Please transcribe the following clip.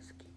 Bosque.